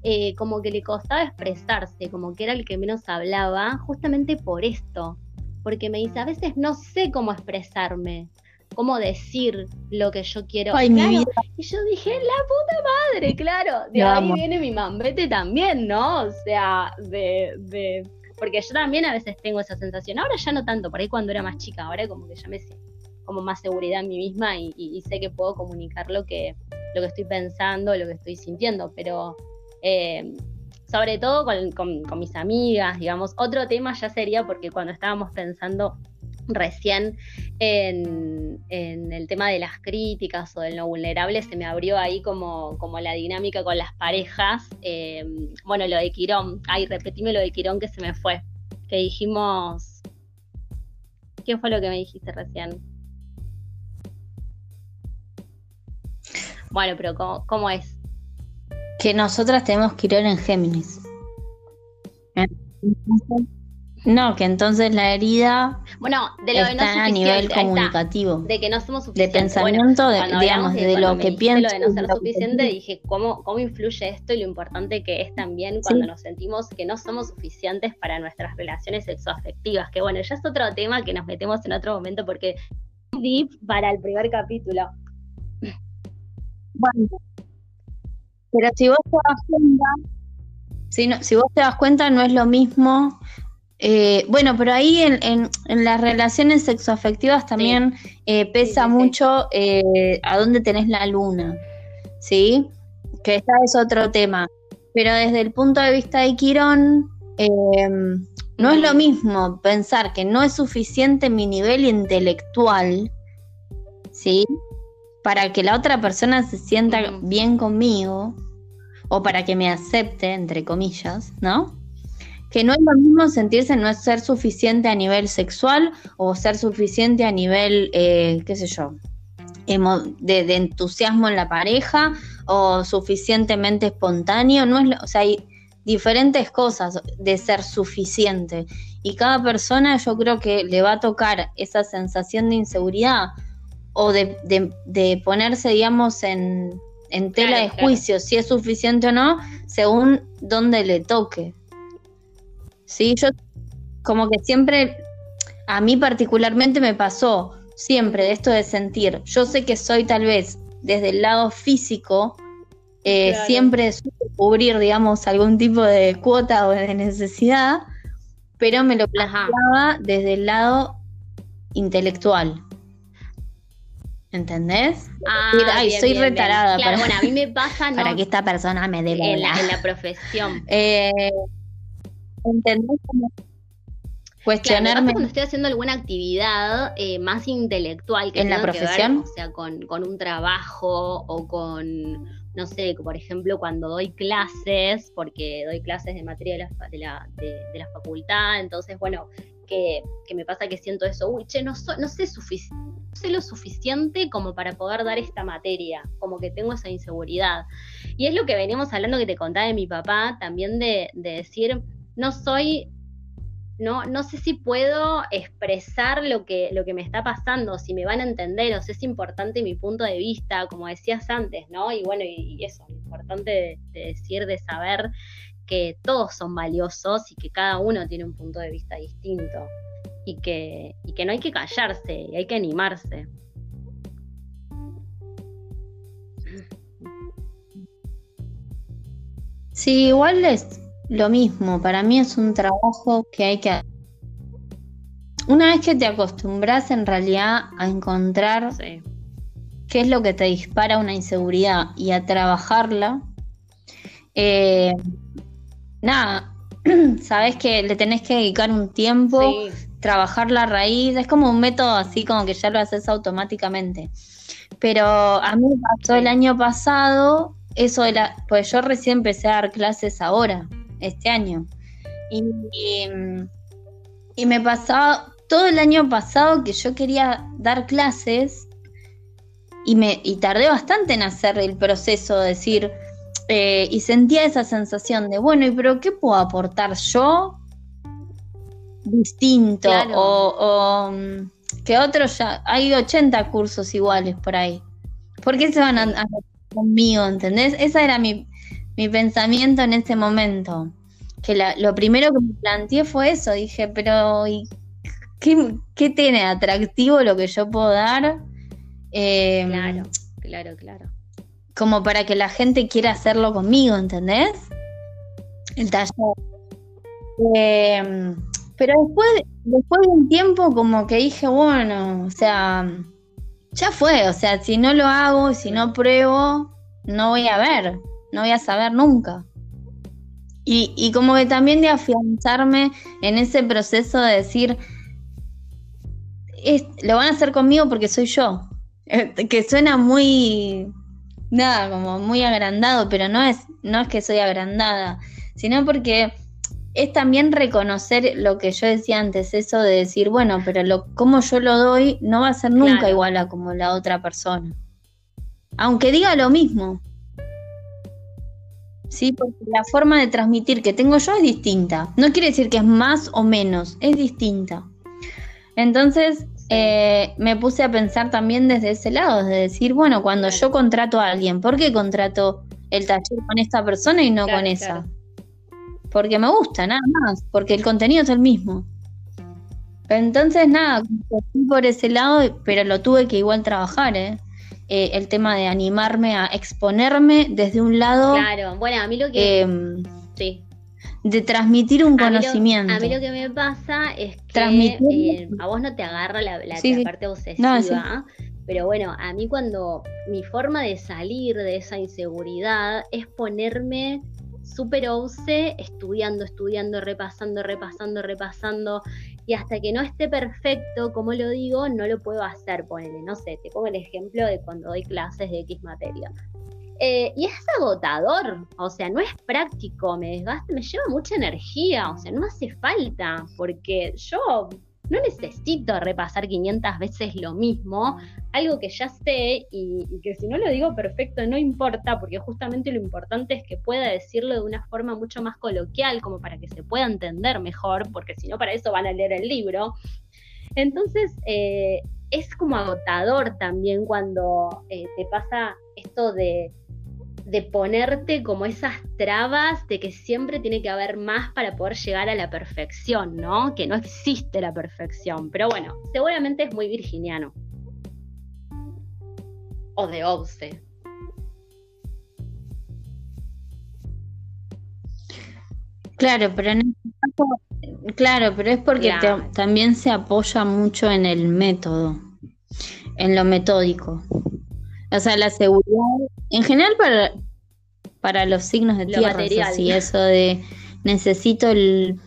eh, como que le costaba expresarse, como que era el que menos hablaba, justamente por esto, porque me dice, a veces no sé cómo expresarme, cómo decir lo que yo quiero. Ay, mi vida. Y yo dije, la puta madre, claro, de ahí viene mi mambete también, ¿no? O sea, de, de, porque yo también a veces tengo esa sensación, ahora ya no tanto, por ahí cuando era más chica, ahora como que ya me como más seguridad en mí misma y, sé que puedo comunicar lo que, lo que estoy pensando, lo que estoy sintiendo, pero eh, sobre todo con, mis amigas, digamos. Otro tema ya sería porque cuando estábamos pensando recién en, el tema de las críticas o del no vulnerable, se me abrió ahí como, como la dinámica con las parejas. Eh, bueno, lo de Quirón, ay, repetime lo de Quirón que se me fue, que dijimos... ¿Qué fue lo que me dijiste recién? Bueno, pero ¿cómo, cómo es? Que nosotras tenemos Quirón en Géminis. No, que entonces la herida bueno, de lo está a nivel comunicativo. de que no somos suficientes. De pensamiento, digamos, de, lo que pienso. Lo de no ser suficiente, dije, ¿cómo, ¿cómo influye esto y lo importante que es también cuando nos sentimos que no somos suficientes para nuestras relaciones sexoafectivas? Que bueno, ya es otro tema que nos metemos en otro momento porque deep para el primer capítulo. Bueno, pero si vos te das cuenta, si, no, si vos te das cuenta, no es lo mismo eh, bueno, pero ahí en, las relaciones sexoafectivas también eh, pesa mucho eh, a dónde tenés la luna, ¿sí? Que ese es otro tema. Pero desde el punto de vista de Quirón, no es lo mismo pensar que no es suficiente mi nivel intelectual, ¿sí? Para que la otra persona se sienta bien conmigo, o para que me acepte, entre comillas, ¿no? Que no es lo mismo sentirse no es ser suficiente a nivel sexual o ser suficiente a nivel, eh, qué sé yo, de, entusiasmo en la pareja o suficientemente espontáneo, no es, o sea, hay diferentes cosas de ser suficiente y cada persona yo creo que le va a tocar esa sensación de inseguridad o de, ponerse, digamos, en, tela de juicio si es suficiente o no, según donde le toque. Sí, yo como que siempre, a mí particularmente me pasó siempre de esto de sentir, yo sé que soy tal vez desde el lado físico, eh, siempre cubrir, digamos, algún tipo de cuota o de necesidad, pero me lo planteaba desde el lado intelectual. ¿Entendés? Ah, Ay, soy retarada. para, bueno, a mí me pasa, Para que esta persona me dé en, la, en la profesión. Eh, ¿Entendés? cuestionarme. cuando estoy haciendo alguna actividad eh, más intelectual que en la profesión, o sea, con, un trabajo o con, no sé, por ejemplo, cuando doy clases, porque doy clases de materia de la, de la, de, la facultad, entonces, bueno, que, me pasa que siento eso, uy, che, no, no sé sé lo suficiente como para poder dar esta materia, como que tengo esa inseguridad. Y es lo que veníamos hablando que te contaba de mi papá, también de, de decir, no soy, no, no sé si puedo expresar lo que, lo que me está pasando, si me van a entender, o si es importante mi punto de vista, como decías antes, ¿no? Y bueno, y, eso, lo importante de, decir, de saber que todos son valiosos y que cada uno tiene un punto de vista distinto y que, y que no hay que callarse, y hay que animarse. Sí, igual es, lo mismo, para mí es un trabajo que hay que... Una vez que te acostumbras en realidad a encontrar qué es lo que te dispara una inseguridad y a trabajarla, eh, nada, sabes que le tenés que dedicar un tiempo, trabajar la raíz, es como un método así como que ya lo haces automáticamente. Pero a mí me pasó el año pasado eso de la, pues yo recién empecé a dar clases ahora este año. Y, y, me pasaba todo el año pasado que yo quería dar clases y, me, y tardé bastante en hacer el proceso, de decir, eh, y sentía esa sensación de, bueno, ¿y pero qué puedo aportar yo distinto? O, mm, que otros ya, hay 80 cursos iguales por ahí. ¿Por qué se van a, a conmigo, entendés? Ese era mi, mi pensamiento en ese momento. Que lo primero que me planteé fue eso, dije, pero qué, qué, tiene atractivo lo que yo puedo dar? Em, claro, claro, claro. Como para que la gente quiera hacerlo conmigo, ¿entendés? El taller. Em, pero después, después de un tiempo como que dije, bueno, o sea, ya fue, o sea, si no lo hago, si no pruebo, no voy a ver, no voy a saber nunca. Y, como que también de afianzarme en ese proceso de decir, lo van a hacer conmigo porque soy yo, eh, que suena muy, nada, como muy agrandado, pero no es, no es que soy agrandada, sino porque es también reconocer lo que yo decía antes, eso de decir, bueno, pero lo, como yo lo doy no va a ser nunca igual a como la otra persona. Aunque diga lo mismo. Sí, porque la forma de transmitir que tengo yo es distinta. No quiere decir que es más o menos, es distinta. Entonces, eh, me puse a pensar también desde ese lado, de decir, bueno, cuando yo contrato a alguien, ¿por qué contrato el taller con esta persona y no con esa? porque me gusta, nada más, porque el contenido es el mismo. Entonces, nada, por ese lado, pero lo tuve que igual trabajar, ¿eh? ¿Eh? el tema de animarme a exponerme desde un lado. Claro, bueno, a mí lo que. Em, sí. De transmitir un conocimiento. a mí lo que me pasa es que eh, a vos no te agarra la, parte obsesiva. Pero bueno, a mí cuando mi forma de salir de esa inseguridad es ponerme super obse, estudiando, estudiando, repasando, repasando, repasando, y hasta que no esté perfecto, como lo digo, no lo puedo hacer, ponele, no sé, te pongo el ejemplo de cuando doy clases de X materia. Eh, y es agotador, o sea, no es práctico, me desgasta, me lleva mucha energía, o sea, no hace falta, porque yo no necesito repasar 500 veces lo mismo, algo que ya sé y, que si no lo digo perfecto no importa, porque justamente lo importante es que pueda decirlo de una forma mucho más coloquial, como para que se pueda entender mejor, porque si no para eso van a leer el libro. Entonces, eh, es como agotador también cuando eh, te pasa esto de de ponerte como esas trabas de que siempre tiene que haber más para poder llegar a la perfección, ¿no? Que no existe la perfección. Pero bueno, seguramente es muy virginiano. O de Obse. Claro, pero en este claro, pero es porque también se apoya mucho en el método, en lo metódico. O sea, la seguridad, en general para, para los signos de tierra, así, eso de necesito el,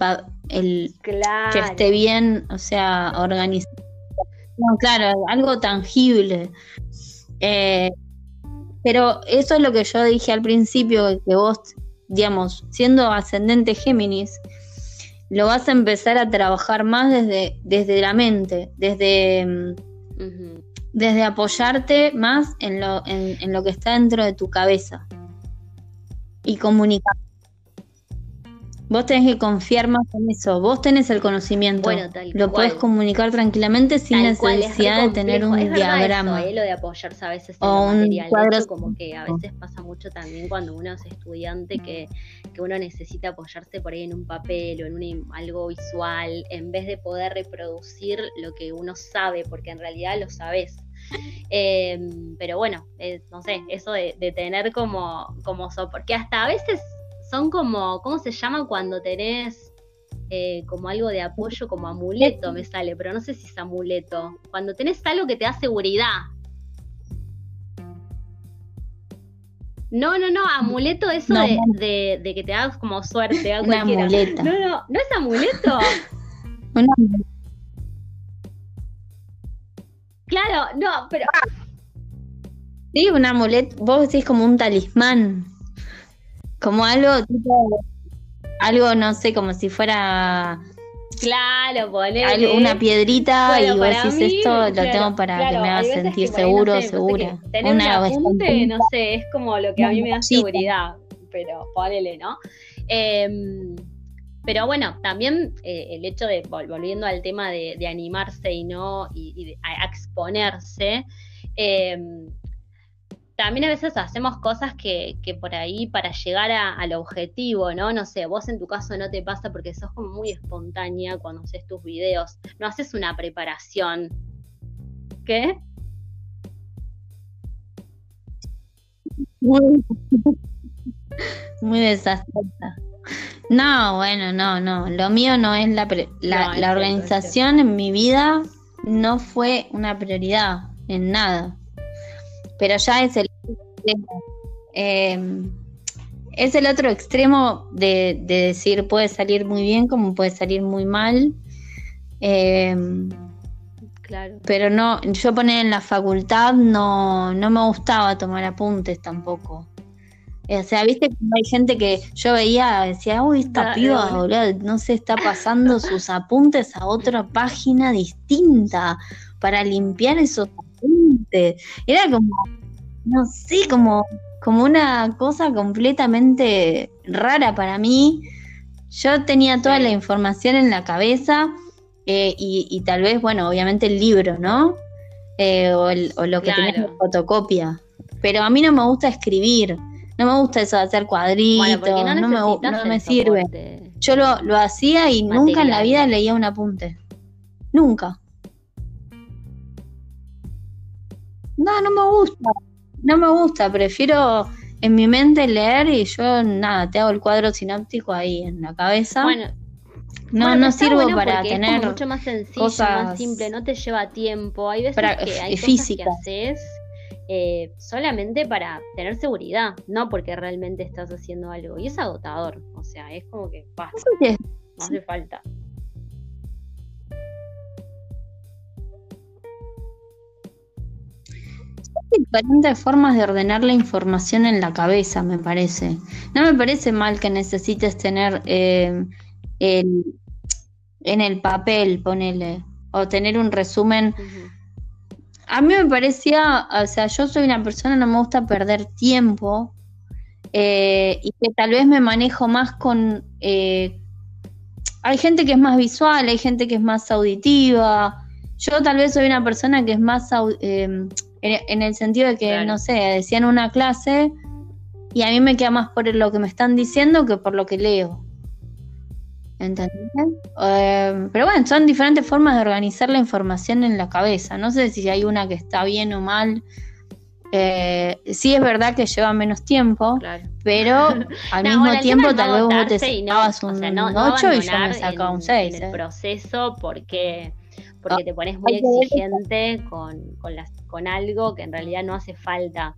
el que esté bien, o sea, organizado. claro, algo tangible. Eh, pero eso es lo que yo dije al principio, que vos, digamos, siendo ascendente Géminis, lo vas a empezar a trabajar más desde, desde la mente, desde... Mm, desde apoyarte más en lo, en, lo que está dentro de tu cabeza y comunicar. Vos tenés que confiar más en eso. Vos tenés el conocimiento. Bueno, tal lo puedes comunicar tranquilamente sin necesidad de tener un diagrama. ¿eh? Lo de apoyarse a veces en o material. como que a veces pasa mucho también cuando uno es estudiante que, que, uno necesita apoyarse por ahí en un papel o en un, algo visual en vez de poder reproducir lo que uno sabe, porque en realidad lo sabes. Em, pero bueno, eh, no sé, eso de, de tener como, como porque hasta a veces son como, ¿cómo se llama cuando tenés eh, como algo de apoyo, como amuleto me sale, pero no sé si es amuleto. Cuando tenés algo que te da seguridad. No, no, no, amuleto eso de, que te hagas como suerte. A Una amuleta. No, no, no es amuleto. Claro, no, pero. Sí, un amuleto. Vos decís como un talismán. Como algo tipo. algo, no sé, como si fuera Claro, poner una piedrita y vos decís esto lo tengo para que me haga sentir seguro, segura. tener una un apunte, no sé, es como lo que a mí me da seguridad, pero ponele, ¿no? Em, pero bueno, también eh, el hecho de, volviendo al tema de, animarse y no, y, de, a exponerse, em, también a veces hacemos cosas que, por ahí para llegar al objetivo, ¿no? No sé, vos en tu caso no te pasa porque sos como muy espontánea cuando haces tus videos, no haces una preparación. ¿Qué? Muy, muy desastrosa. No, bueno, no, no. Lo mío no es la, la organización en mi vida no fue una prioridad en nada pero ya es el em, es el otro extremo de, decir puede salir muy bien como puede salir muy mal. Em, claro. Pero no, yo poner en la facultad no, no me gustaba tomar apuntes tampoco. O sea, viste que hay gente que yo veía, decía, uy, esta piba, no se está pasando sus apuntes a otra página distinta para limpiar esos apuntes. Era como, no sé, como, como una cosa completamente rara para mí. Yo tenía toda la información en la cabeza eh, y, tal vez, bueno, obviamente el libro, ¿no? Eh, o, lo que tiene fotocopia. Pero a mí no me gusta escribir, no me gusta eso de hacer cuadritos, no, me, me sirve. Yo lo, lo hacía y nunca en la vida leía un apunte. Nunca. No, no me gusta. No me gusta, prefiero en mi mente leer y yo nada, te hago el cuadro sináptico ahí en la cabeza. Bueno, no, no sirvo para tener. Es mucho más sencillo, más simple, no te lleva tiempo. Hay veces que hay física. cosas que haces eh, solamente para tener seguridad, no porque realmente estás haciendo algo. Y es agotador, o sea, es como que pasa. No hace falta. Diferentes formas de ordenar la información en la cabeza, me parece. No me parece mal que necesites tener eh, el, en el papel, ponele, o tener un resumen. A mí me parecía, o sea, yo soy una persona, no me gusta perder tiempo eh, y que tal vez me manejo más con... Eh, hay gente que es más visual, hay gente que es más auditiva. Yo tal vez soy una persona que es más en, el sentido de que, no sé, decían una clase y a mí me queda más por lo que me están diciendo que por lo que leo. ¿Entendés? Eh, pero bueno, son diferentes formas de organizar la información en la cabeza. No sé si hay una que está bien o mal. Eh, sí es verdad que lleva menos tiempo, pero al mismo tiempo tal vez vos te sacabas un 8 y yo me sacaba un 6. En el ¿eh? proceso porque porque te pones muy exigente con, con, las, con algo que en realidad no hace falta.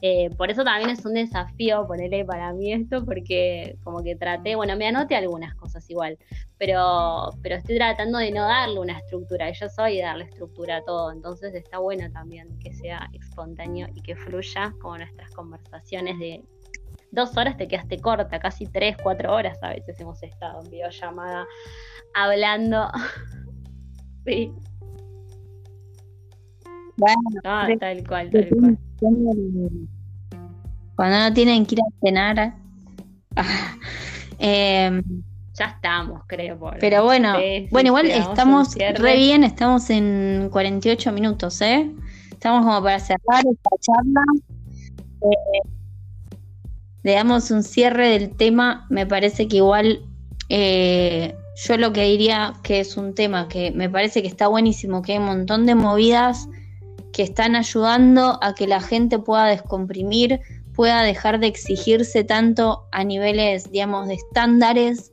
Eh, por eso también es un desafío ponerle para mí esto, porque como que traté, bueno, me anoté algunas cosas igual, pero, pero estoy tratando de no darle una estructura. Yo soy darle estructura a todo, entonces está bueno también que sea espontáneo y que fluya como nuestras conversaciones de dos horas te quedaste corta, casi tres, cuatro horas a veces hemos estado en videollamada hablando. Sí. Bueno, ah, tal cual, tal cual. Cuando no tienen que ir a cenar. Em, ya estamos, creo. pero bueno, bueno, igual estamos re bien, estamos en 48 minutos, ¿eh? Estamos como para cerrar esta charla. Eh, le damos un cierre del tema. Me parece que igual eh, yo lo que diría que es un tema que me parece que está buenísimo, que hay un montón de movidas que están ayudando a que la gente pueda descomprimir, pueda dejar de exigirse tanto a niveles, digamos, de estándares,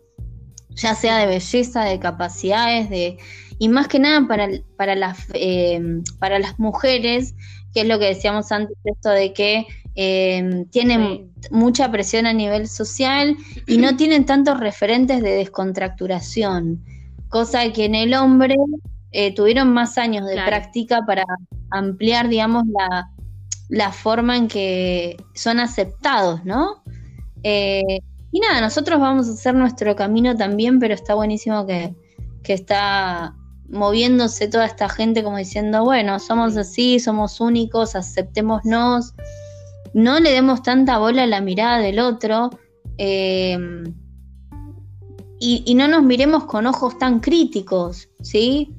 ya sea de belleza, de capacidades, de y más que nada para, para, las, eh, para las mujeres, que es lo que decíamos antes, esto de que eh, tienen mucha presión a nivel social y no tienen tantos referentes de descontracturación, cosa que en el hombre eh, tuvieron más años de práctica para ampliar, digamos, la, forma en que son aceptados, ¿no? Eh, y nada, nosotros vamos a hacer nuestro camino también, pero está buenísimo que, que está moviéndose toda esta gente como diciendo, bueno, somos así, somos únicos, aceptémonos, no le demos tanta bola a la mirada del otro eh, y, no nos miremos con ojos tan críticos, ¿sí?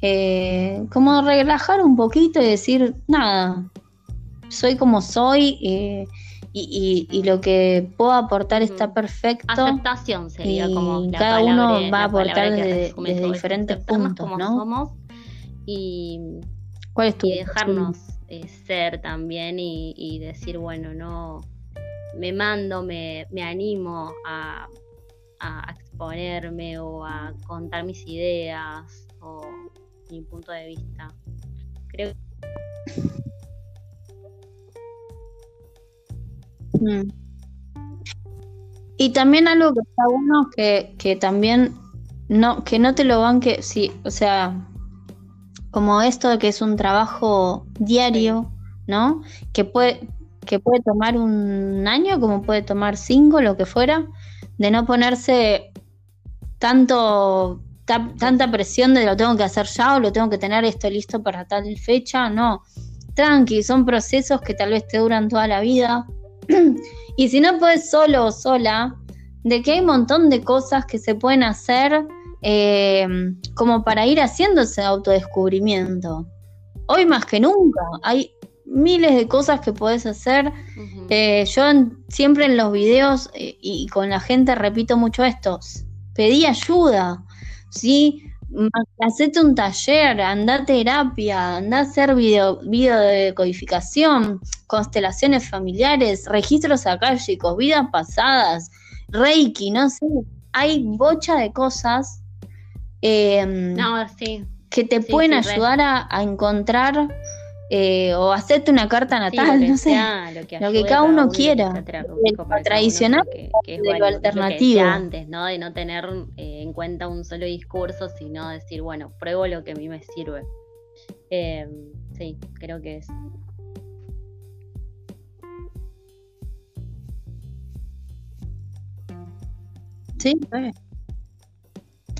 Eh, como relajar un poquito y decir, nada, soy como soy. Eh, y, lo que puedo aportar está perfecto. Aceptación sería como cada uno va a aportar desde, diferentes puntos, ¿no? Somos y, ¿Cuál es tu dejarnos eh, ser también y, decir, bueno, no me mando, me, me animo a, a exponerme o a contar mis ideas o mi punto de vista. Creo Mm. Y también algo que está bueno que, que también no, que no te lo banque, sí, o sea, como esto de que es un trabajo diario, ¿no? Que puede, que puede tomar un año, como puede tomar cinco, lo que fuera, de no ponerse tanto tanta presión de lo tengo que hacer ya o lo tengo que tener esto listo para tal fecha, no. Tranqui, son procesos que tal vez te duran toda la vida, y si no puedes solo o sola, de que hay un montón de cosas que se pueden hacer eh, como para ir haciendo ese autodescubrimiento. Hoy más que nunca hay miles de cosas que puedes hacer. Eh, yo siempre en los videos eh, y con la gente repito mucho esto, pedí ayuda, ¿sí? hacete un taller, anda a terapia, anda a hacer video, video de codificación, constelaciones familiares, registros chicos, vidas pasadas, reiki, no sé, hay bocha de cosas em, que te pueden ayudar a, encontrar eh, o hacerte una carta natal, no sé, lo que, cada uno quiera. Lo tradicional que, es lo alternativo. antes, ¿no? De no tener eh, en cuenta un solo discurso, sino decir, bueno, pruebo lo que a mí me sirve. Em, sí, creo que es. Sí,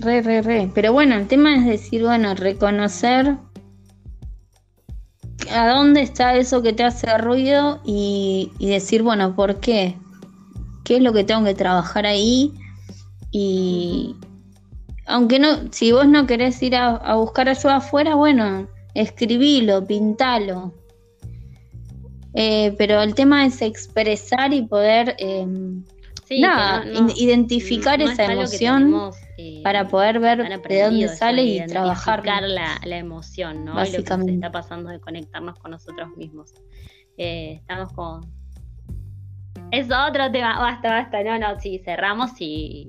re. Re, re. Pero bueno, el tema es decir, bueno, reconocer a dónde está eso que te hace ruido y, decir, bueno, ¿por qué? ¿Qué es lo que tengo que trabajar ahí? Y aunque no, si vos no querés ir a, buscar ayuda afuera, bueno, escribilo, pintalo. Eh, pero el tema es expresar y poder em, identificar esa emoción eh, para poder ver de dónde sale y trabajar la, la emoción, ¿no? Y lo que se está pasando de conectarnos con nosotros mismos. Eh, estamos con... Es otro tema, basta, basta, no, no, sí, cerramos y...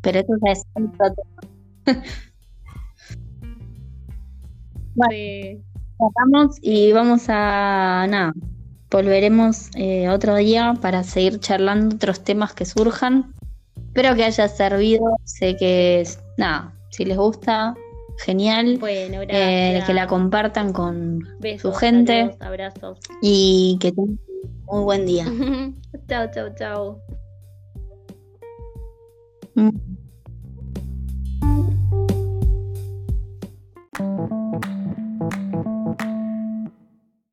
Pero eso es otro tema. cerramos y vamos a... Nada, volveremos eh, otro día para seguir charlando otros temas que surjan. Espero que haya servido. Sé que, nada, si les gusta, genial. Bueno, eh, que la compartan con su gente. abrazos. Y que tengan un buen día. chao, chao, chao. Mm.